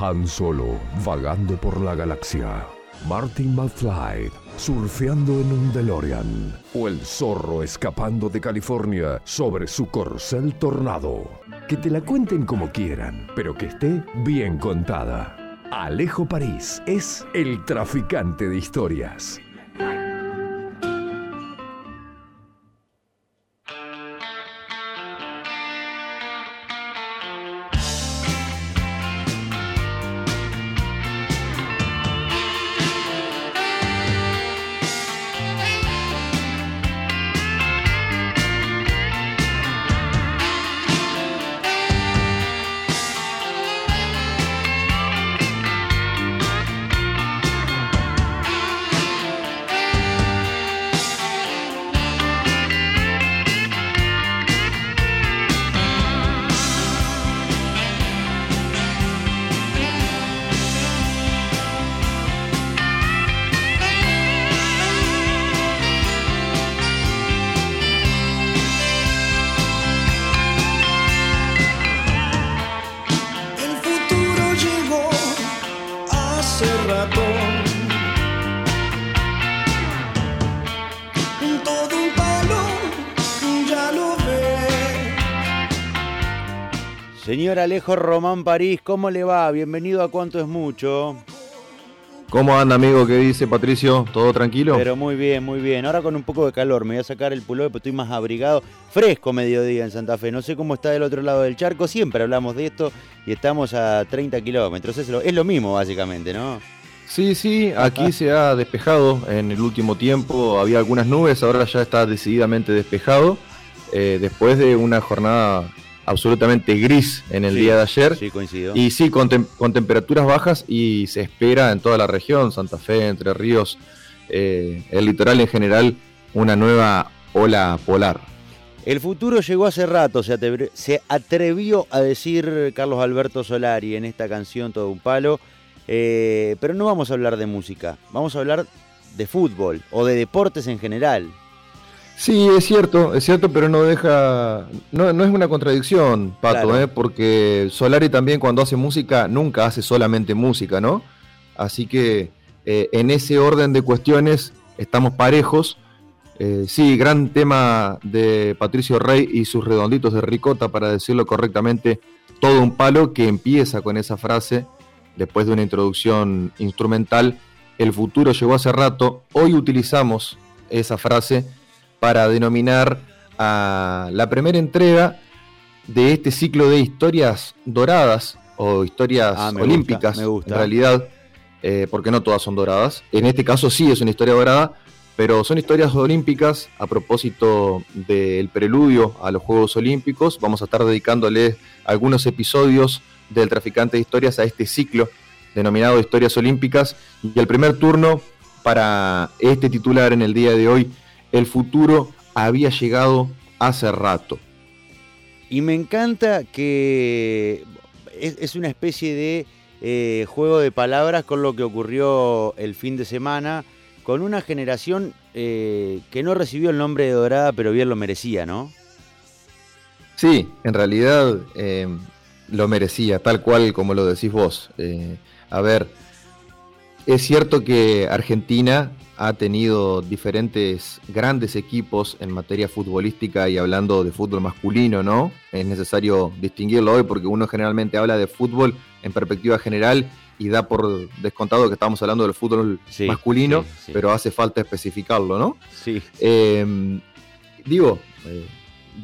Han Solo vagando por la galaxia. Martin McFly surfeando en un DeLorean. O el zorro escapando de California sobre su corcel tornado. Que te la cuenten como quieran, pero que esté bien contada. Alejo París es el traficante de historias. Señor Alejo Román París, ¿cómo le va? Bienvenido a Cuánto es Mucho. ¿Cómo anda, amigo? ¿Qué dice Patricio? ¿Todo tranquilo? Pero muy bien, muy bien. Ahora con un poco de calor, me voy a sacar el pullover, pero estoy más abrigado. Fresco mediodía en Santa Fe. No sé cómo está del otro lado del charco. Siempre hablamos de esto y estamos a 30 kilómetros. Es lo, es lo mismo, básicamente, ¿no? Sí, sí, aquí se ha despejado en el último tiempo. Había algunas nubes, ahora ya está decididamente despejado. Eh, después de una jornada absolutamente gris en el día de ayer. Sí, coincido. Y sí, con, temperaturas bajas y se espera en toda la región, Santa Fe, Entre Ríos, eh, el litoral en general, una nueva ola polar. El futuro llegó hace rato, se, atrevió a decir Carlos Alberto Solari en esta canción Todo un Palo, eh, pero no vamos a hablar de música, vamos a hablar de fútbol o de deportes en general. Sí, es cierto, es cierto, pero no deja, no, no es una contradicción, Pato, ¿eh? porque Solari también cuando hace música nunca hace solamente música, ¿no? Así que eh, en ese orden de cuestiones estamos parejos. Eh, sí, gran tema de Patricio Rey y sus redonditos de ricota, para decirlo correctamente, todo un palo que empieza con esa frase, después de una introducción instrumental, el futuro llegó hace rato, hoy utilizamos esa frase para denominar a la primera entrega de este ciclo de historias doradas o historias ah, olímpicas, en realidad, eh, porque no todas son doradas. En este caso sí es una historia dorada, pero son historias olímpicas a propósito del preludio a los Juegos Olímpicos. Vamos a estar dedicándole algunos episodios del Traficante de Historias a este ciclo denominado Historias Olímpicas. Y el primer turno para este titular en el día de hoy el futuro había llegado hace rato. Y me encanta que es, una especie de eh, juego de palabras con lo que ocurrió el fin de semana, con una generación eh, que no recibió el nombre de Dorada, pero bien lo merecía, ¿no? Sí, en realidad eh, lo merecía, tal cual como lo decís vos. a ver, es cierto que Argentina ha tenido diferentes grandes equipos en materia futbolística y hablando de fútbol masculino, ¿no? Es necesario distinguirlo hoy porque uno generalmente habla de fútbol en perspectiva general y da por descontado que estamos hablando del fútbol masculino, pero hace falta especificarlo, ¿no? Sí. Em, digo, eh,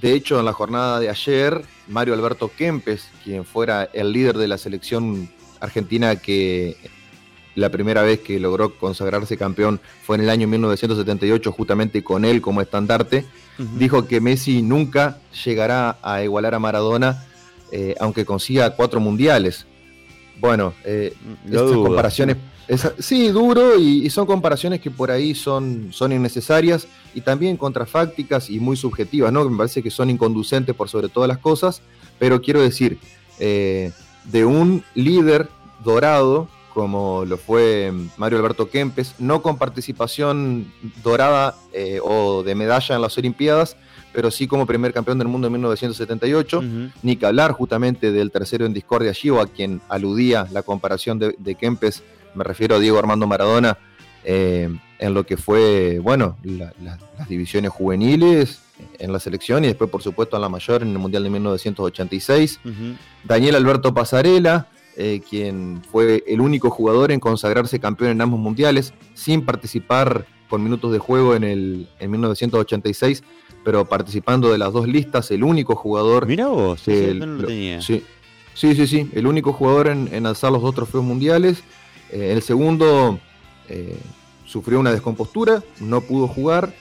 de hecho en la jornada de ayer, Mario Alberto Kempes, quien fuera el líder de la selección argentina que la primera vez que logró consagrarse campeón fue en el año 1978, justamente con él como estandarte. Dijo que Messi nunca llegará a igualar a Maradona, eh, aunque consiga cuatro mundiales. Bueno, eh, comparaciones. sí, duro, y, son comparaciones que por ahí son, son innecesarias y también contrafácticas y muy subjetivas, ¿no? Me parece que son inconducentes por sobre todas las cosas, pero quiero decir, eh, de un líder dorado como lo fue Mario Alberto Kempes, no con participación dorada eh, o de medalla en las Olimpiadas, pero sí como primer campeón del mundo en 1978. Ni que hablar justamente del tercero en discordia allí, o a quien aludía la comparación de, Kempes, me refiero a Diego Armando Maradona, eh, en lo que fue, bueno, las divisiones juveniles en la selección y después, por supuesto, en la mayor en el Mundial de 1986. Daniel Alberto Pasarela, eh, quien fue el único jugador en consagrarse campeón en ambos mundiales, sin participar con minutos de juego en, el, en 1986, pero participando de las dos listas, el único jugador. Mira vos, tenía. Sí, sí, sí, el único jugador en, alzar los dos trofeos mundiales. Eh, el segundo eh, sufrió una descompostura, no pudo jugar,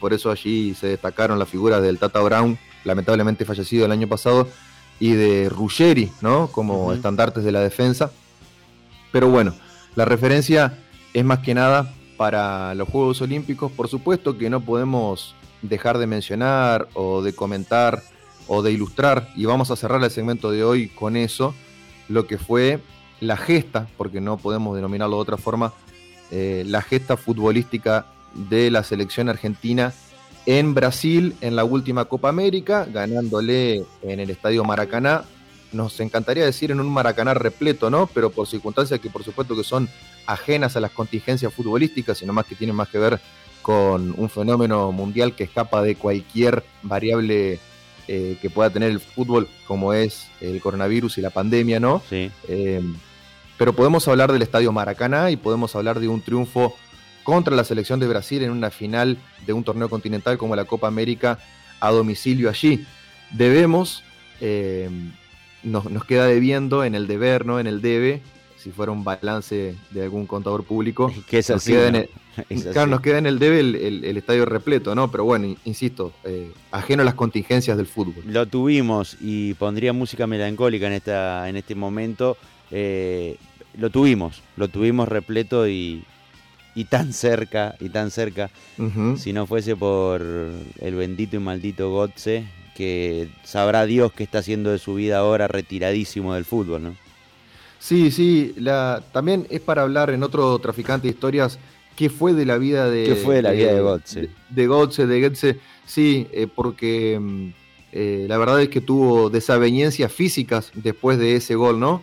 por eso allí se destacaron las figuras del Tata Brown, lamentablemente fallecido el año pasado, y de Ruggeri, ¿no? Como estandartes de la defensa. Pero bueno, la referencia es más que nada para los Juegos Olímpicos. Por supuesto que no podemos dejar de mencionar o de comentar o de ilustrar, y vamos a cerrar el segmento de hoy con eso, lo que fue la gesta, porque no podemos denominarlo de otra forma, eh, la gesta futbolística de la selección argentina en Brasil en la última Copa América, ganándole en el Estadio Maracaná. Nos encantaría decir en un Maracaná repleto, ¿no? Pero por circunstancias que por supuesto que son ajenas a las contingencias futbolísticas, sino más que tienen más que ver con un fenómeno mundial que escapa de cualquier variable eh, que pueda tener el fútbol, como es el coronavirus y la pandemia, ¿no? Sí. Eh, pero podemos hablar del Estadio Maracaná y podemos hablar de un triunfo contra la selección de Brasil en una final de un torneo continental como la Copa América a domicilio allí. Debemos, eh, nos, queda debiendo en el deber, ¿no? En el debe, si fuera un balance de algún contador público. Que es así, claro, nos queda en el debe el, estadio repleto, ¿no? Pero bueno, insisto, eh, ajeno a las contingencias del fútbol. Lo tuvimos y pondría música melancólica en, esta, en este momento. Eh, lo tuvimos, lo tuvimos repleto y, y tan cerca, y tan cerca, si no fuese por el bendito y maldito Gotze, que sabrá Dios qué está haciendo de su vida ahora retiradísimo del fútbol, ¿no? Sí, sí, la, también es para hablar en otro traficante de historias qué fue de la vida de... ¿Qué fue de la vida de Gotze? De, Gotze, de Gotze, sí, eh, porque mm, eh, la verdad es que tuvo desavenencias físicas después de ese gol, ¿no?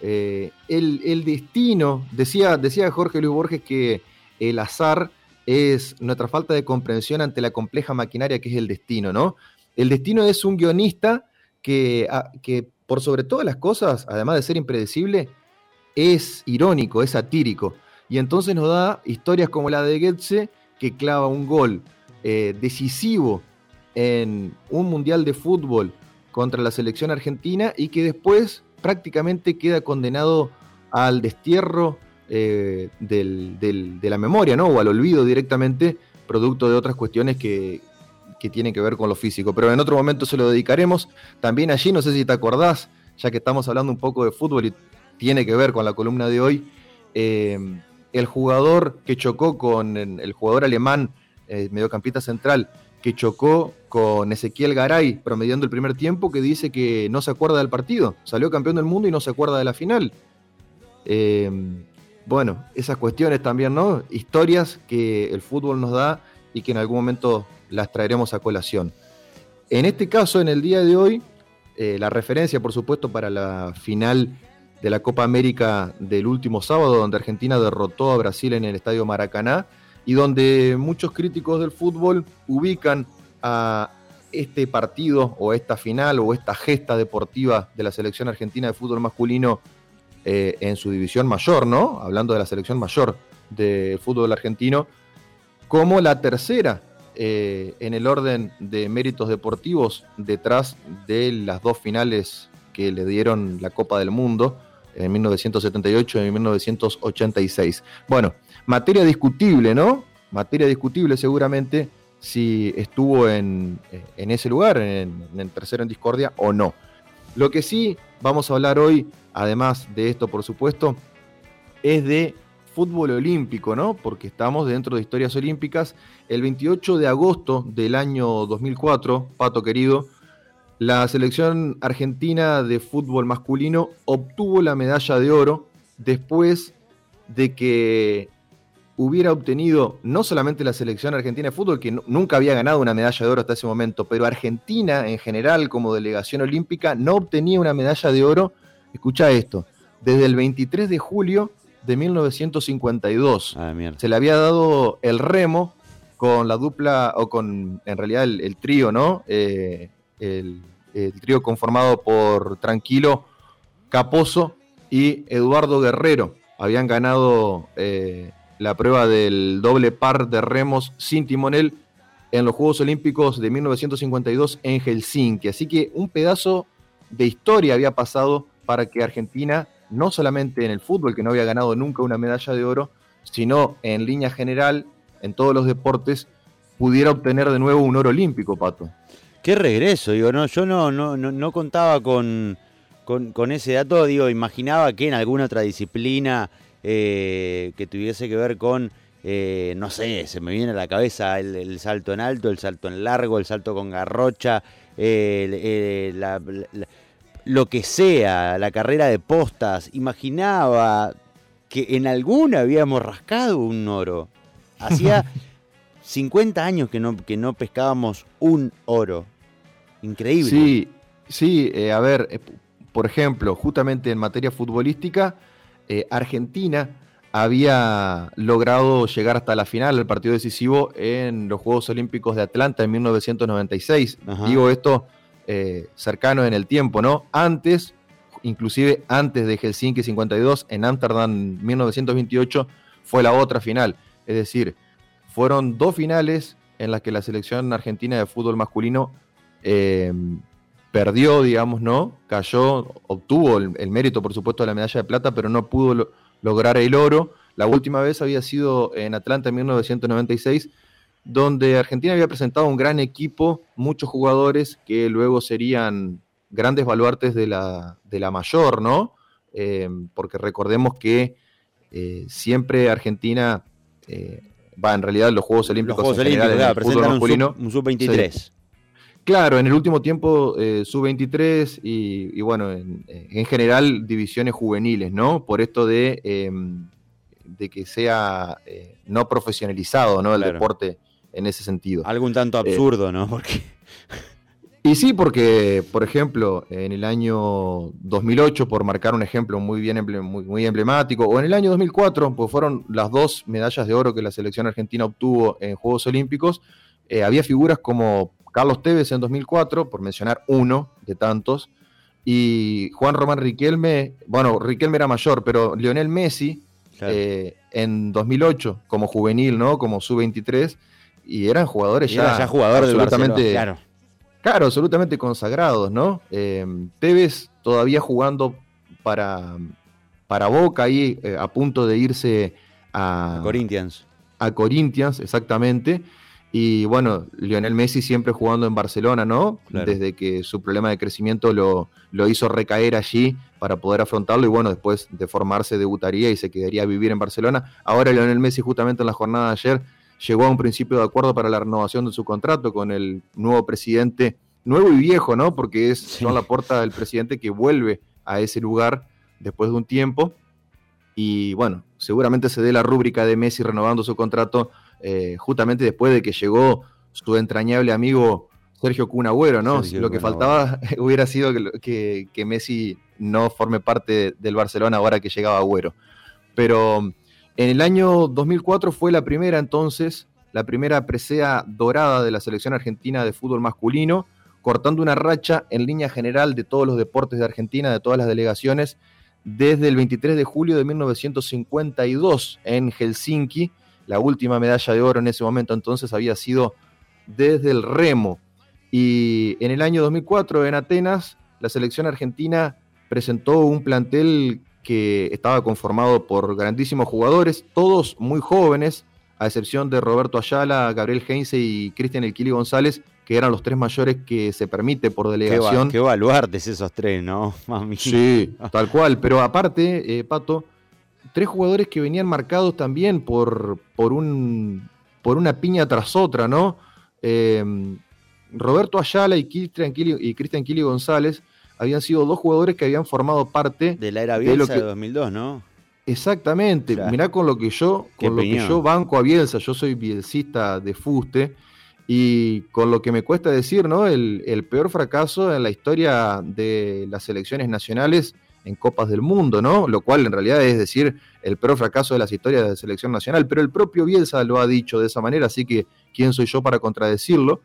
Eh, el, destino, decía, decía Jorge Luis Borges que el azar es nuestra falta de comprensión ante la compleja maquinaria que es el destino, ¿no? El destino es un guionista que, ah, que por sobre todas las cosas, además de ser impredecible, es irónico, es satírico. Y entonces nos da historias como la de Goetze, que clava un gol eh, decisivo en un mundial de fútbol contra la selección argentina y que después prácticamente queda condenado al destierro eh, de la memoria, ¿no? O al olvido directamente, producto de otras cuestiones que, tienen que ver con lo físico. Pero en otro momento se lo dedicaremos. También allí, no sé si te acordás, ya que estamos hablando un poco de fútbol y tiene que ver con la columna de hoy, eh, el jugador que chocó con el jugador alemán, eh, mediocampista central, que chocó con Ezequiel Garay promediando el primer tiempo, que dice que no se acuerda del partido. Salió campeón del mundo y no se acuerda de la final. Eh, bueno, esas cuestiones también, ¿no? Historias que el fútbol nos da y que en algún momento las traeremos a colación. En este caso, en el día de hoy, eh, la referencia, por supuesto, para la final de la Copa América del último sábado, donde Argentina derrotó a Brasil en el Estadio Maracaná y donde muchos críticos del fútbol ubican a este partido o esta final o esta gesta deportiva de la selección argentina de fútbol masculino eh, en su división mayor, ¿no? Hablando de la selección mayor de fútbol argentino, como la tercera eh, en el orden de méritos deportivos detrás de las dos finales que le dieron la Copa del Mundo en 1978 y en 1986. Bueno, materia discutible, ¿no? Materia discutible seguramente si estuvo en, ese lugar, en, el tercero en discordia o no. Lo que sí vamos a hablar hoy, además de esto por supuesto, es de fútbol olímpico, ¿no? Porque estamos dentro de historias olímpicas. El 28 de agosto del año 2004, Pato querido, la selección argentina de fútbol masculino obtuvo la medalla de oro después de que hubiera obtenido no solamente la selección argentina de fútbol, que nunca había ganado una medalla de oro hasta ese momento, pero Argentina en general como delegación olímpica no obtenía una medalla de oro, escucha esto, desde el 23 de julio de 1952. Ah, Se le había dado el remo con la dupla, o con en realidad el, trío, ¿no? Eh, el, trío conformado por Tranquilo, Caposo y Eduardo Guerrero. Habían ganado eh, la prueba del doble par de remos sin timonel en los Juegos Olímpicos de 1952 en Helsinki. Así que un pedazo de historia había pasado para que Argentina, no solamente en el fútbol, que no había ganado nunca una medalla de oro, sino en línea general, en todos los deportes, pudiera obtener de nuevo un oro olímpico, Pato. Qué regreso, digo, no, yo no, no, no, contaba con, con ese dato, digo, imaginaba que en alguna otra disciplina eh, que tuviese que ver con, eh, no sé, se me viene a la cabeza el, salto en alto, el salto en largo, el salto con garrocha, lo que sea, la carrera de postas. Imaginaba que en alguna habíamos rascado un oro. Hacía 50 años que no, que no pescábamos un oro. Increíble. Sí, sí, eh, a ver, por ejemplo, justamente en materia futbolística, eh, Argentina había logrado llegar hasta la final del partido decisivo en los Juegos Olímpicos de Atlanta en 1996. Digo esto eh, cercano en el tiempo, ¿no? Antes, inclusive antes de Helsinki 52, en Amsterdam 1928, fue la otra final. Es decir, fueron dos finales en las que la selección argentina de fútbol masculino eh, perdió, digamos, ¿no? Cayó, obtuvo el, mérito, por supuesto, de la medalla de plata, pero no pudo lograr el oro. La última vez había sido en Atlanta en 1996, donde Argentina había presentado un gran equipo, muchos jugadores que luego serían grandes baluartes de la, de la mayor, ¿no? Eh, porque recordemos que eh, siempre Argentina eh, va en realidad los Juegos Olímpicos, los Juegos Olímpicos un sub-23. Claro, en el último tiempo eh, sub-23 y, bueno, en, general divisiones juveniles, ¿no? Por esto de, em, de que sea eh, no profesionalizado, ¿no? El deporte en ese sentido. Algún tanto eh, absurdo, ¿no? Porque... Y sí, porque, por ejemplo, en el año 2008, por marcar un ejemplo muy, bien muy, muy, emblemático, o en el año 2004, pues fueron las dos medallas de oro que la selección argentina obtuvo en Juegos Olímpicos, había figuras como Carlos Tevez en 2004, por mencionar uno de tantos, y Juan Román Riquelme, bueno, Riquelme era mayor, pero Lionel Messi eh, en 2008 como juvenil, ¿no? Como sub-23, y eran jugadores ya, ya jugadores absolutamente, claro. claro, absolutamente consagrados, ¿no? Eh, Tevez todavía jugando para, para Boca ahí, eh, a punto de irse a, a Corinthians. A Corinthians, exactamente. Y bueno, Lionel Messi siempre jugando en Barcelona, ¿no? Desde que su problema de crecimiento lo, lo, hizo recaer allí para poder afrontarlo y bueno, después de formarse debutaría y se quedaría a vivir en Barcelona. Ahora Lionel Messi justamente en la jornada de ayer llegó a un principio de acuerdo para la renovación de su contrato con el nuevo presidente, nuevo y viejo, ¿no? Porque es la puerta del presidente que vuelve a ese lugar después de un tiempo. Y bueno, seguramente se dé la rúbrica de Messi renovando su contrato eh, justamente después de que llegó su entrañable amigo Sergio Cunagüero, ¿no? Lo que faltaba hubiera sido que, Messi no forme parte del Barcelona ahora que llegaba Agüero. Pero en el año 2004 fue la primera entonces, la primera presea dorada de la selección argentina de fútbol masculino, cortando una racha en línea general de todos los deportes de Argentina, de todas las delegaciones, desde el 23 de julio de 1952 en Helsinki, la última medalla de oro en ese momento entonces había sido desde el remo. Y en el año 2004 en Atenas, la selección argentina presentó un plantel que estaba conformado por grandísimos jugadores, todos muy jóvenes, a excepción de Roberto Ayala, Gabriel Heinze y Cristian Elquili González, que eran los tres mayores que se permite por delegación. Qué, qué esos tres, ¿no? Mami. Sí, tal cual. Pero aparte, eh, Pato, tres jugadores que venían marcados también por, por, un, por una piña tras otra, ¿no? Em, Roberto Ayala y Cristian Kili, González habían sido dos jugadores que habían formado parte de la era Bielsa de, de 2002, ¿no? Exactamente, mirá con lo que yo, con lo que yo banco a Bielsa, yo soy bielcista de fuste, y con lo que me cuesta decir, ¿no? El, el, peor fracaso en la historia de las selecciones nacionales en Copas del Mundo, ¿no? Lo cual en realidad es decir el peor fracaso de las historias de la selección nacional, pero el propio Bielsa lo ha dicho de esa manera, así que ¿quién soy yo para contradecirlo?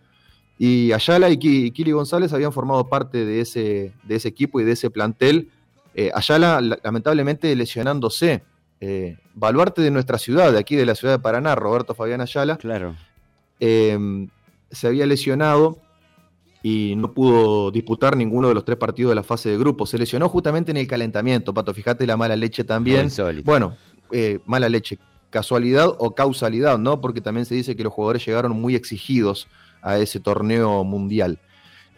Y Ayala y Kili González habían formado parte de ese, de ese equipo y de ese plantel eh, Ayala, lamentablemente, lesionándose. Eh, baluarte de nuestra ciudad, de aquí de la ciudad de Paraná, Roberto Fabián Ayala. Claro. Eh, se había lesionado y no pudo disputar ninguno de los tres partidos de la fase de grupo. Se lesionó justamente en el calentamiento, Pato. Fíjate la mala leche también. Bueno, mala leche. Casualidad o causalidad, ¿no? Porque también se dice que los jugadores llegaron muy exigidos a ese torneo mundial.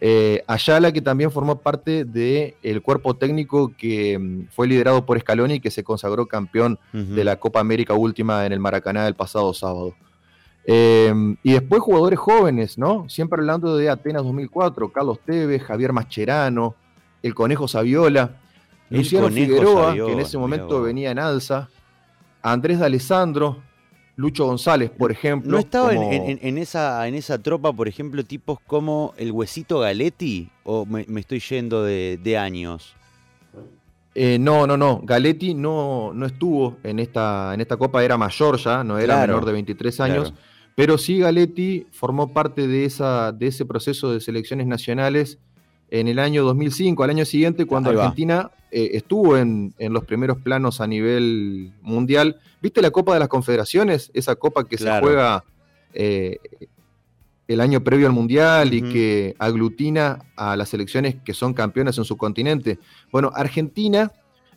Eh, Ayala, que también formó parte del cuerpo técnico que mm, fue liderado por Scaloni y que se consagró campeón de la Copa América última en el Maracaná el pasado sábado. Em, y después jugadores jóvenes, ¿no? Siempre hablando de Atenas 2004, Carlos Tevez, Javier Mascherano, el Conejo Saviola, Luciano Figueroa, que en ese momento venía en alza, Andrés D'Alessandro, Lucho González, por ejemplo. ¿No estaba en, esa, en esa tropa, por ejemplo, tipos como el Huesito Galetti? ¿O me, estoy yendo de, años? Eh, no, no, no. Galetti no, no estuvo en esta, en esta copa, era mayor ya, no era menor de 23 años. Pero sí Galetti formó parte de, esa, de ese proceso de selecciones nacionales en el año 2005, al año siguiente, cuando Argentina eh, estuvo en, los primeros planos a nivel mundial. ¿Viste la Copa de las Confederaciones? Esa copa que se juega eh, el año previo al Mundial y que aglutina a las selecciones que son campeonas en su continente. Bueno, Argentina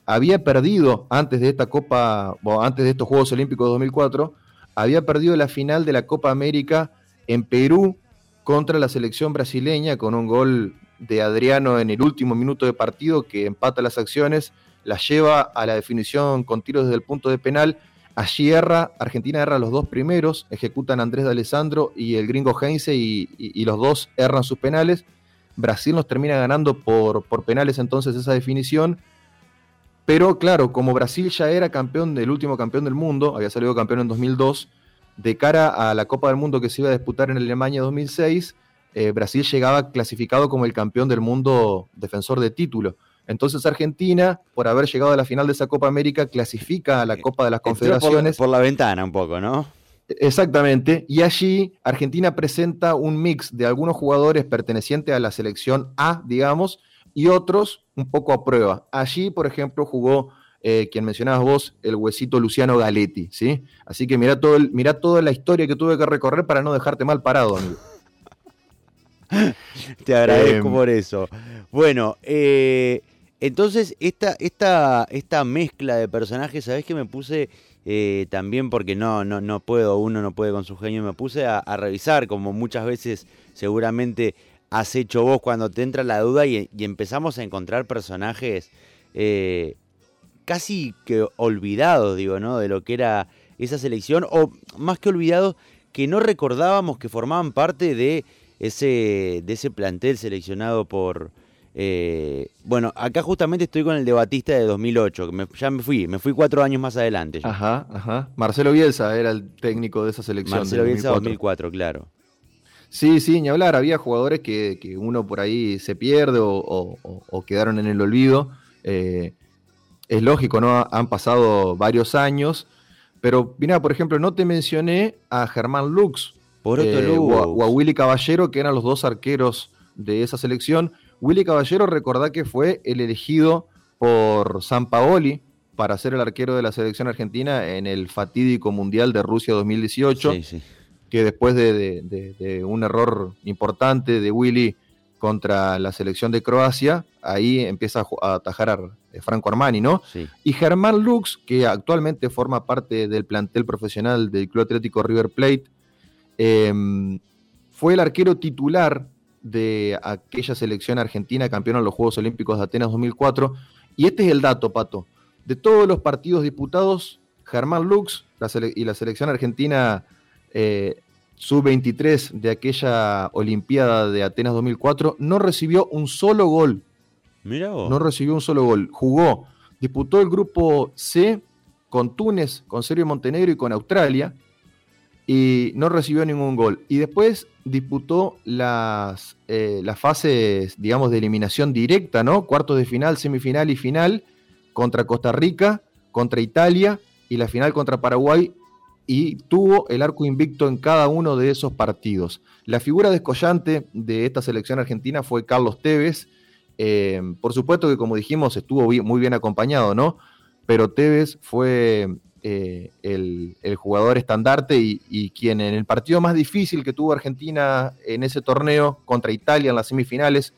había perdido antes de esta Copa, o antes de estos Juegos Olímpicos de 2004, había perdido la final de la Copa América en Perú contra la selección brasileña con un gol de Adriano en el último minuto de partido que empata las acciones, las lleva a la definición con tiros desde el punto de penal. Allí erra, Argentina erra los dos primeros, ejecutan Andrés de Alessandro y el gringo Heinze y, los dos erran sus penales. Brasil nos termina ganando por, por penales entonces esa definición. Pero claro, como Brasil ya era campeón del último campeón del mundo, había salido campeón en 2002, de cara a la Copa del Mundo que se iba a disputar en Alemania 2006, eh, Brasil llegaba clasificado como el campeón del mundo defensor de título. Entonces Argentina, por haber llegado a la final de esa Copa América, clasifica a la Copa de las Confederaciones. Por, la ventana un poco, ¿no? Exactamente. Y allí Argentina presenta un mix de algunos jugadores pertenecientes a la selección A, digamos, y otros un poco a prueba. Allí, por ejemplo, jugó eh, quien mencionabas vos, el huesito Luciano Galetti, ¿sí? Así que mira, todo mira toda la historia que tuve que recorrer para no dejarte mal parado, amigo. Te agradezco em, por eso. Bueno, eh, entonces esta, esta, esta mezcla de personajes, ¿sabés que me puse eh, también porque no, no, no puedo, uno no puede con su genio, me puse a, revisar, como muchas veces seguramente has hecho vos cuando te entra la duda y, empezamos a encontrar personajes eh, casi que olvidados, digo, ¿no? De lo que era esa selección, o más que olvidados, que no recordábamos que formaban parte de ese, de ese plantel seleccionado por... Eh, bueno, acá justamente estoy con el de Batista de 2008, que ya me fui, me fui cuatro años más adelante. Ajá, ajá. Marcelo Bielsa era el técnico de esa selección. Marcelo Bielsa 2004, claro. Sí, sí, ni hablar, había jugadores que, que uno por ahí se pierde o, quedaron en el olvido. Eh, es lógico, ¿no? Han pasado varios años, pero mira, por ejemplo, no te mencioné a Germán Lux, por otro eh, o, a, Willy Caballero, que eran los dos arqueros de esa selección. Willy Caballero, recordá que fue el elegido por San Paoli para ser el arquero de la selección argentina en el fatídico Mundial de Rusia 2018, que después de, un error importante de Willy contra la selección de Croacia, ahí empieza a atajar a eh, Franco Armani, ¿no? Y Germán Lux, que actualmente forma parte del plantel profesional del Club Atlético River Plate, Em, fue el arquero titular de aquella selección argentina campeona en los Juegos Olímpicos de Atenas 2004. Y este es el dato, Pato. De todos los partidos disputados, Germán Lux y la selección argentina eh, sub-23 de aquella Olimpiada de Atenas 2004 no recibió un solo gol. Mira No recibió un solo gol. Jugó, disputó el grupo C con Túnez, con Serbia y Montenegro y con Australia, y no recibió ningún gol. Y después disputó las, eh, las fases, digamos, de eliminación directa, ¿no? Cuartos de final, semifinal y final contra Costa Rica, contra Italia y la final contra Paraguay y tuvo el arco invicto en cada uno de esos partidos. La figura descollante de esta selección argentina fue Carlos Tevez. Eh, por supuesto que, como dijimos, estuvo muy bien acompañado, ¿no? Pero Tevez fue eh, el, jugador estandarte y, quien en el partido más difícil que tuvo Argentina en ese torneo contra Italia en las semifinales,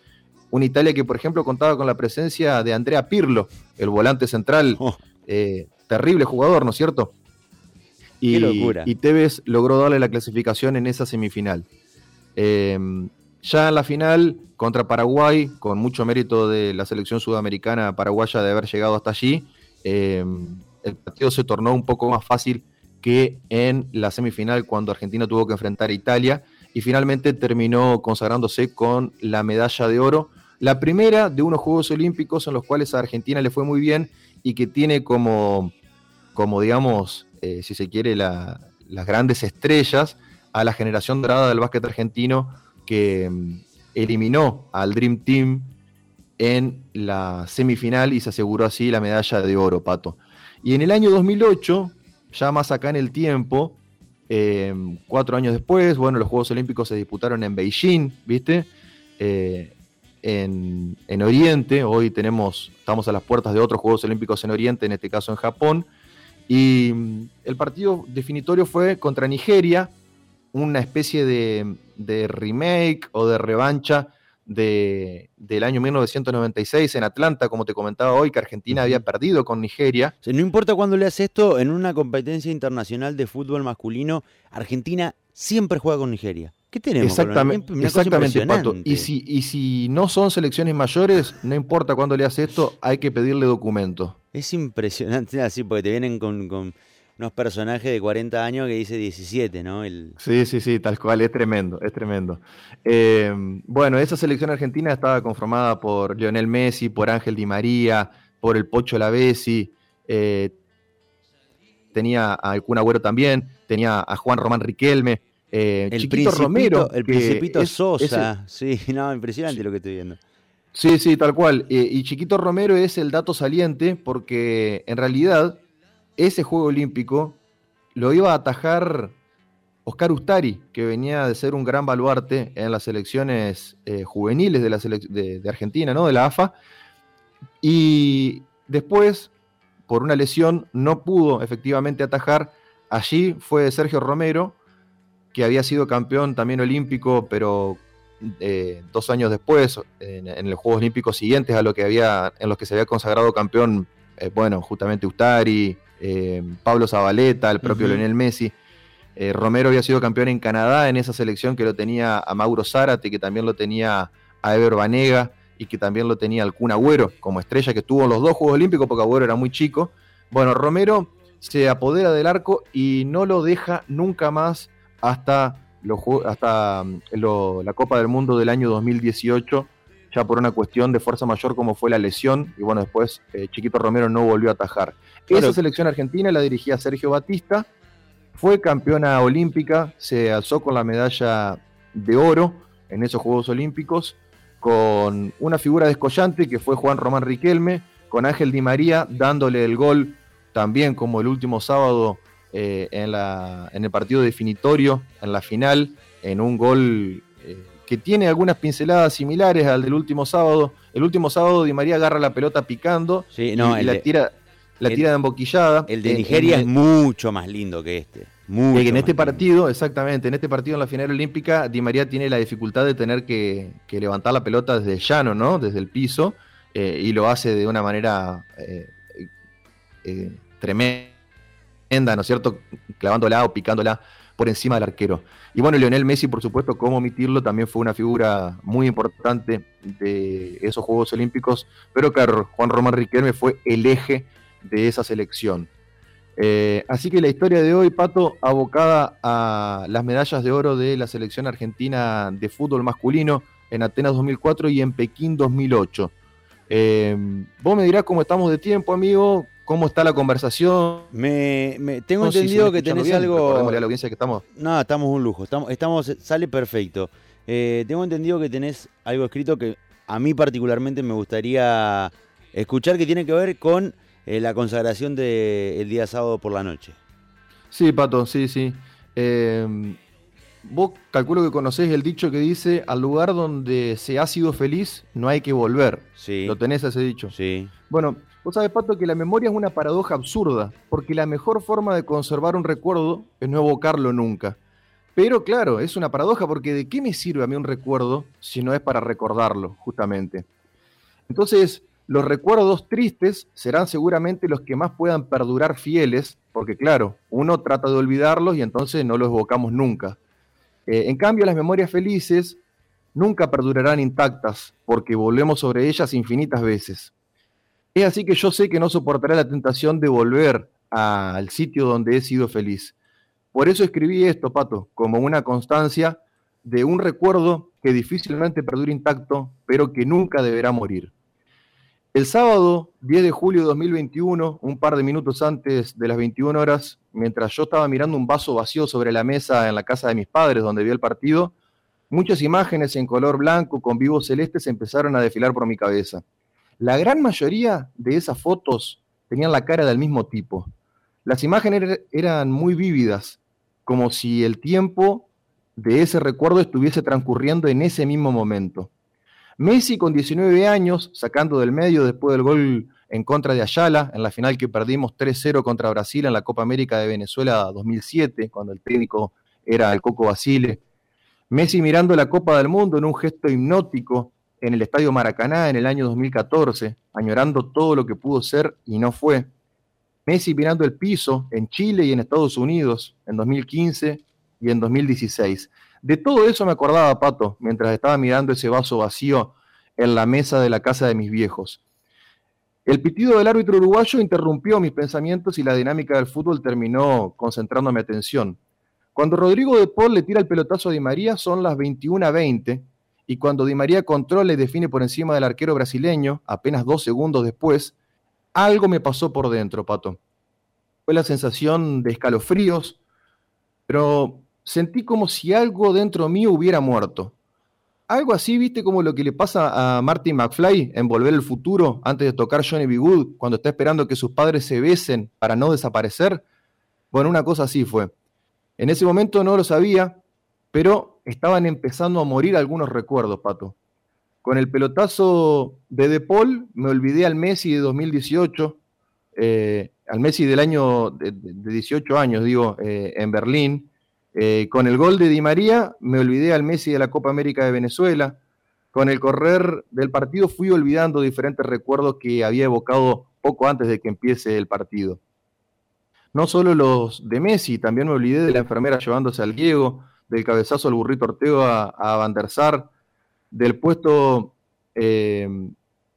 una Italia que por ejemplo contaba con la presencia de Andrea Pirlo, el volante central, oh. eh, terrible jugador, ¿no es cierto? Y, locura. y Tevez logró darle la clasificación en esa semifinal. Em, ya en la final contra Paraguay, con mucho mérito de la selección sudamericana paraguaya de haber llegado hasta allí, eh, el partido se tornó un poco más fácil que en la semifinal cuando Argentina tuvo que enfrentar a Italia y finalmente terminó consagrándose con la medalla de oro, la primera de unos Juegos Olímpicos en los cuales a Argentina le fue muy bien y que tiene como, como digamos, eh, si se quiere, las grandes estrellas a la generación dorada del básquet argentino que mm, eliminó al Dream Team en la semifinal y se aseguró así la medalla de oro, Pato. Y en el año 2008, ya más acá en el tiempo, eh, cuatro años después, bueno, los Juegos Olímpicos se disputaron en Beijing, ¿viste? Eh, en, Oriente, hoy tenemos, estamos a las puertas de otros Juegos Olímpicos en Oriente, en este caso en Japón, y mm, el partido definitorio fue contra Nigeria, una especie de, de remake o de revancha del año 1996 en Atlanta, como te comentaba hoy, que Argentina había perdido con Nigeria. no importa cuándo le hace esto, en una competencia internacional de fútbol masculino, Argentina siempre juega con Nigeria. ¿Qué tenemos? Exactamente, exactamente Pato. Y si, y si no son selecciones mayores, no importa cuándo le hace esto, hay que pedirle documento. Es impresionante, así, porque te vienen con unos personajes de 40 años que dice 17, ¿no? El... Sí, sí, sí, tal cual, es tremendo, es tremendo. Eh, bueno, esa selección argentina estaba conformada por Lionel Messi, por Ángel Di María, por el Pocho Lavesi, eh, tenía a Alcún Agüero también, tenía a Juan Román Riquelme, eh, el Chiquito Romero. El Principito Sosa, sí, no, impresionante lo que estoy viendo. Sí, sí, tal cual. y Chiquito Romero es el dato saliente porque en realidad ese Juego Olímpico lo iba a atajar Oscar Ustari, que venía de ser un gran baluarte en las selecciones eh, juveniles de, la de, Argentina, ¿no? de la AFA. Y después, por una lesión, no pudo efectivamente atajar. Allí fue Sergio Romero, que había sido campeón también olímpico, pero eh, dos años después, en, los Juegos Olímpicos siguientes a lo que había, en los que se había consagrado campeón, eh, bueno, justamente Ustari, eh, Pablo Zabaleta, el propio Lionel Messi. Eh, Romero había sido campeón en Canadá en esa selección que lo tenía a Mauro Zárate, que también lo tenía a Ever Banega y que también lo tenía al Kun Agüero como estrella que estuvo en los dos Juegos Olímpicos porque Agüero era muy chico. Bueno, Romero se apodera del arco y no lo deja nunca más hasta, hasta la Copa del Mundo del año 2018 ya por una cuestión de fuerza mayor como fue la lesión, y bueno, después eh, Chiquito Romero no volvió a atajar. Esa selección argentina la dirigía Sergio Batista, fue campeona olímpica, se alzó con la medalla de oro en esos Juegos Olímpicos, con una figura descollante que fue Juan Román Riquelme, con Ángel Di María dándole el gol también como el último sábado eh, en, la, en, el partido definitorio, en la final, en un gol eh, que tiene algunas pinceladas similares al del último sábado. El último sábado Di María agarra la pelota picando y, la tira la tira de emboquillada. El de Nigeria es mucho más lindo que este. Mucho en este partido, exactamente, en este partido en la final olímpica, Di María tiene la dificultad de tener que, levantar la pelota desde llano, ¿no? Desde el piso, eh, y lo hace de una manera eh, eh, ¿no es cierto? Clavándola o picándola por encima del arquero. Y bueno, Lionel Messi, por supuesto, cómo omitirlo, también fue una figura muy importante de esos Juegos Olímpicos, pero claro, Juan Román Riquelme fue el eje de esa selección. Eh, así que la historia de hoy, Pato, abocada a las medallas de oro de la selección argentina de fútbol masculino en Atenas 2004 y en Pekín 2008. Eh, vos me dirás cómo estamos de tiempo, amigo, cómo está la conversación. Me, tengo entendido que tenés algo. la audiencia que estamos. No, estamos un lujo. Estamos, estamos sale perfecto. Eh, tengo entendido que tenés algo escrito que a mí particularmente me gustaría escuchar que tiene que ver con eh, la consagración del día sábado por la noche. Sí, Pato, sí, sí. Eh, vos calculo que conocés el dicho que dice, al lugar donde se ha sido feliz no hay que volver. Sí. ¿Lo tenés ese dicho? Sí. Bueno, vos sabés, Pato, que la memoria es una paradoja absurda, porque la mejor forma de conservar un recuerdo es no evocarlo nunca. Pero claro, es una paradoja porque ¿de qué me sirve a mí un recuerdo si no es para recordarlo, justamente? Entonces, los recuerdos tristes serán seguramente los que más puedan perdurar fieles, porque claro, uno trata de olvidarlos y entonces no los evocamos nunca. Eh, en cambio, las memorias felices nunca perdurarán intactas, porque volvemos sobre ellas infinitas veces. Es así que yo sé que no soportaré la tentación de volver al sitio donde he sido feliz. Por eso escribí esto, Pato, como una constancia de un recuerdo que difícilmente perdura intacto, pero que nunca deberá morir. El sábado 10 de julio de 2021, un par de minutos antes de las 21 horas, mientras yo estaba mirando un vaso vacío sobre la mesa en la casa de mis padres donde vi el partido, muchas imágenes en color blanco con vivos celestes empezaron a desfilar por mi cabeza. La gran mayoría de esas fotos tenían la cara del mismo tipo. Las imágenes eran muy vívidas, como si el tiempo de ese recuerdo estuviese transcurriendo en ese mismo momento. Messi con 19 años, sacando del medio después del gol en contra de Ayala, en la final que perdimos 3-0 contra Brasil en la Copa América de Venezuela 2007, cuando el técnico era el Coco Basile. Messi mirando la Copa del Mundo en un gesto hipnótico en el Estadio Maracaná en el año 2014, añorando todo lo que pudo ser y no fue. Messi mirando el piso en Chile y en Estados Unidos en 2015 y en 2016. De todo eso me acordaba, Pato, mientras estaba mirando ese vaso vacío en la mesa de la casa de mis viejos. El pitido del árbitro uruguayo interrumpió mis pensamientos y la dinámica del fútbol terminó concentrando mi atención. Cuando Rodrigo de Paul le tira el pelotazo a Di María son las 21:20 y cuando Di María controla y define por encima del arquero brasileño, apenas dos segundos después, algo me pasó por dentro, Pato. Fue la sensación de escalofríos, pero sentí como si algo dentro mío hubiera muerto. Algo así, viste, como lo que le pasa a Martin McFly en Volver al Futuro antes de tocar Johnny B. Good, cuando está esperando que sus padres se besen para no desaparecer. Bueno, una cosa así fue. En ese momento no lo sabía, pero estaban empezando a morir algunos recuerdos, Pato. Con el pelotazo de De Paul me olvidé al Messi de 2018, eh, al Messi del año de, 18 años, digo, eh, en Berlín, eh, con el gol de Di María me olvidé al Messi de la Copa América de Venezuela. Con el correr del partido fui olvidando diferentes recuerdos que había evocado poco antes de que empiece el partido. No solo los de Messi, también me olvidé de la enfermera llevándose al Diego, del cabezazo al burrito Ortega a, Van der Sar, del puesto eh,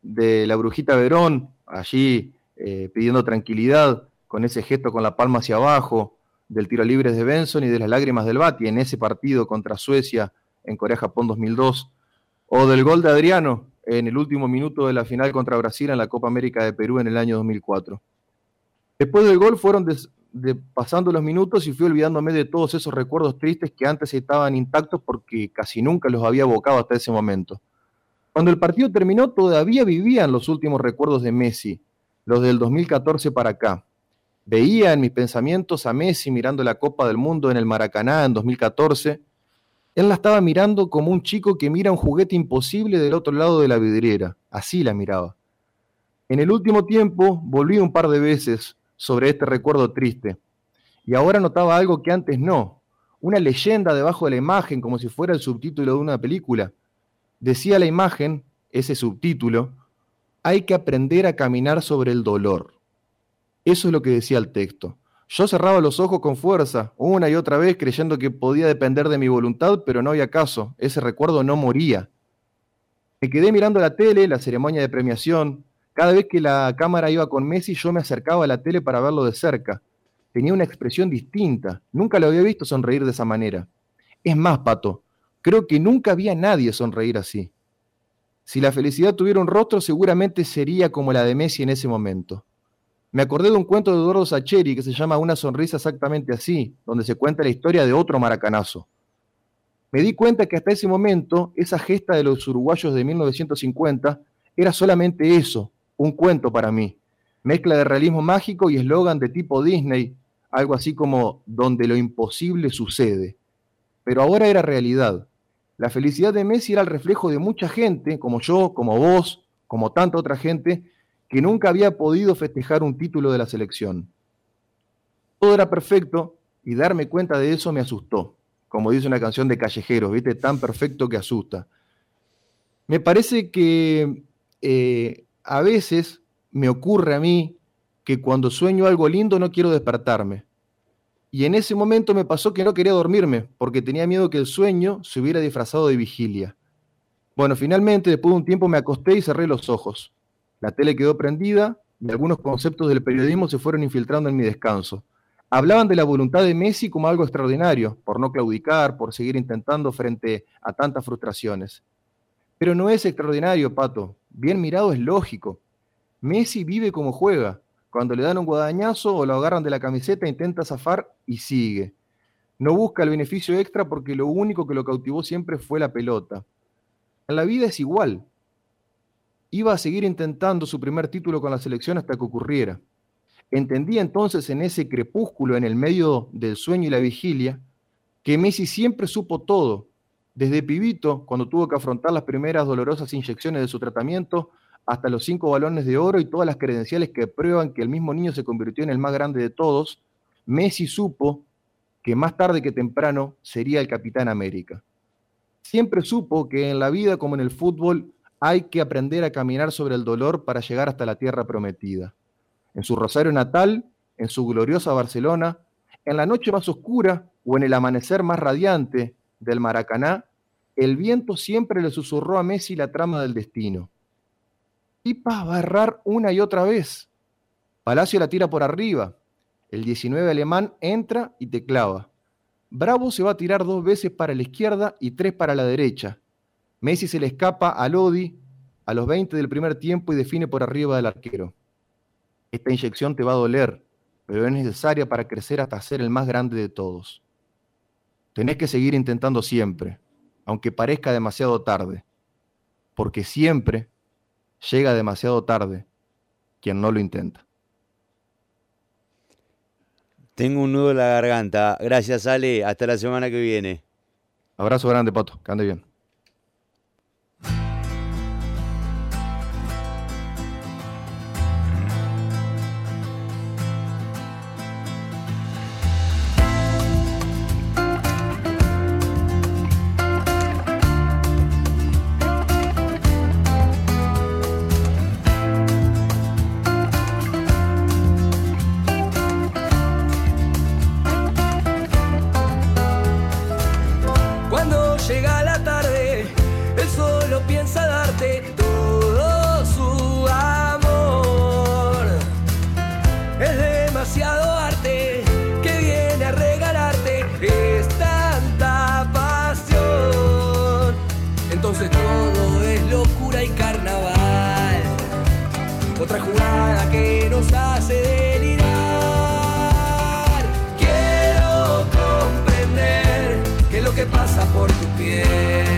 de la brujita Verón, allí eh, pidiendo tranquilidad, con ese gesto con la palma hacia abajo, del tiro libre de Benson y de las lágrimas del Bati en ese partido contra Suecia en Corea-Japón 2002, o del gol de Adriano en el último minuto de la final contra Brasil en la Copa América de Perú en el año 2004. Después del gol fueron pasando los minutos y fui olvidándome de todos esos recuerdos tristes que antes estaban intactos porque casi nunca los había evocado hasta ese momento. Cuando el partido terminó todavía vivían los últimos recuerdos de Messi, los del 2014 para acá. Veía en mis pensamientos a Messi mirando la Copa del Mundo en el Maracaná en 2014. Él la estaba mirando como un chico que mira un juguete imposible del otro lado de la vidriera. Así la miraba. En el último tiempo volví un par de veces sobre este recuerdo triste. Y ahora notaba algo que antes no. Una leyenda debajo de la imagen, como si fuera el subtítulo de una película. Decía la imagen, ese subtítulo, hay que aprender a caminar sobre el dolor. Eso es lo que decía el texto. Yo cerraba los ojos con fuerza, una y otra vez, creyendo que podía depender de mi voluntad, pero no había caso. Ese recuerdo no moría. Me quedé mirando la tele, la ceremonia de premiación. Cada vez que la cámara iba con Messi, yo me acercaba a la tele para verlo de cerca. Tenía una expresión distinta. Nunca lo había visto sonreír de esa manera. Es más, Pato, creo que nunca había nadie sonreír así. Si la felicidad tuviera un rostro, seguramente sería como la de Messi en ese momento me acordé de un cuento de Eduardo Sacheri que se llama Una sonrisa exactamente así, donde se cuenta la historia de otro maracanazo. Me di cuenta que hasta ese momento esa gesta de los uruguayos de 1950 era solamente eso, un cuento para mí. Mezcla de realismo mágico y eslogan de tipo Disney, algo así como donde lo imposible sucede. Pero ahora era realidad. La felicidad de Messi era el reflejo de mucha gente, como yo, como vos, como tanta otra gente, que nunca había podido festejar un título de la selección. Todo era perfecto y darme cuenta de eso me asustó, como dice una canción de callejeros, ¿viste? Tan perfecto que asusta. Me parece que eh, a veces me ocurre a mí que cuando sueño algo lindo no quiero despertarme. Y en ese momento me pasó que no quería dormirme, porque tenía miedo que el sueño se hubiera disfrazado de vigilia. Bueno, finalmente, después de un tiempo me acosté y cerré los ojos. La tele quedó prendida y algunos conceptos del periodismo se fueron infiltrando en mi descanso. Hablaban de la voluntad de Messi como algo extraordinario, por no claudicar, por seguir intentando frente a tantas frustraciones. Pero no es extraordinario, Pato. Bien mirado es lógico. Messi vive como juega. Cuando le dan un guadañazo o lo agarran de la camiseta, intenta zafar y sigue. No busca el beneficio extra porque lo único que lo cautivó siempre fue la pelota. En la vida es igual. Iba a seguir intentando su primer título con la selección hasta que ocurriera. Entendí entonces en ese crepúsculo en el medio del sueño y la vigilia que Messi siempre supo todo, desde pibito, cuando tuvo que afrontar las primeras dolorosas inyecciones de su tratamiento, hasta los cinco balones de oro y todas las credenciales que prueban que el mismo niño se convirtió en el más grande de todos, Messi supo que más tarde que temprano sería el capitán América. Siempre supo que en la vida como en el fútbol hay que aprender a caminar sobre el dolor para llegar hasta la tierra prometida. En su Rosario natal, en su gloriosa Barcelona, en la noche más oscura o en el amanecer más radiante del Maracaná, el viento siempre le susurró a Messi la trama del destino Pipa va a errar una y otra vez. Palacio la tira por arriba. El 19 alemán entra y te clava. Bravo se va a tirar dos veces para la izquierda y tres para la derecha. Messi se le escapa a Lodi a los 20 del primer tiempo y define por arriba del arquero. Esta inyección te va a doler, pero es necesaria para crecer hasta ser el más grande de todos. Tenés que seguir intentando siempre, aunque parezca demasiado tarde, porque siempre llega demasiado tarde quien no lo intenta. Tengo un nudo en la garganta. Gracias, Ale. Hasta la semana que viene. Abrazo grande, Pato. Que ande bien. Enroscadas que brotan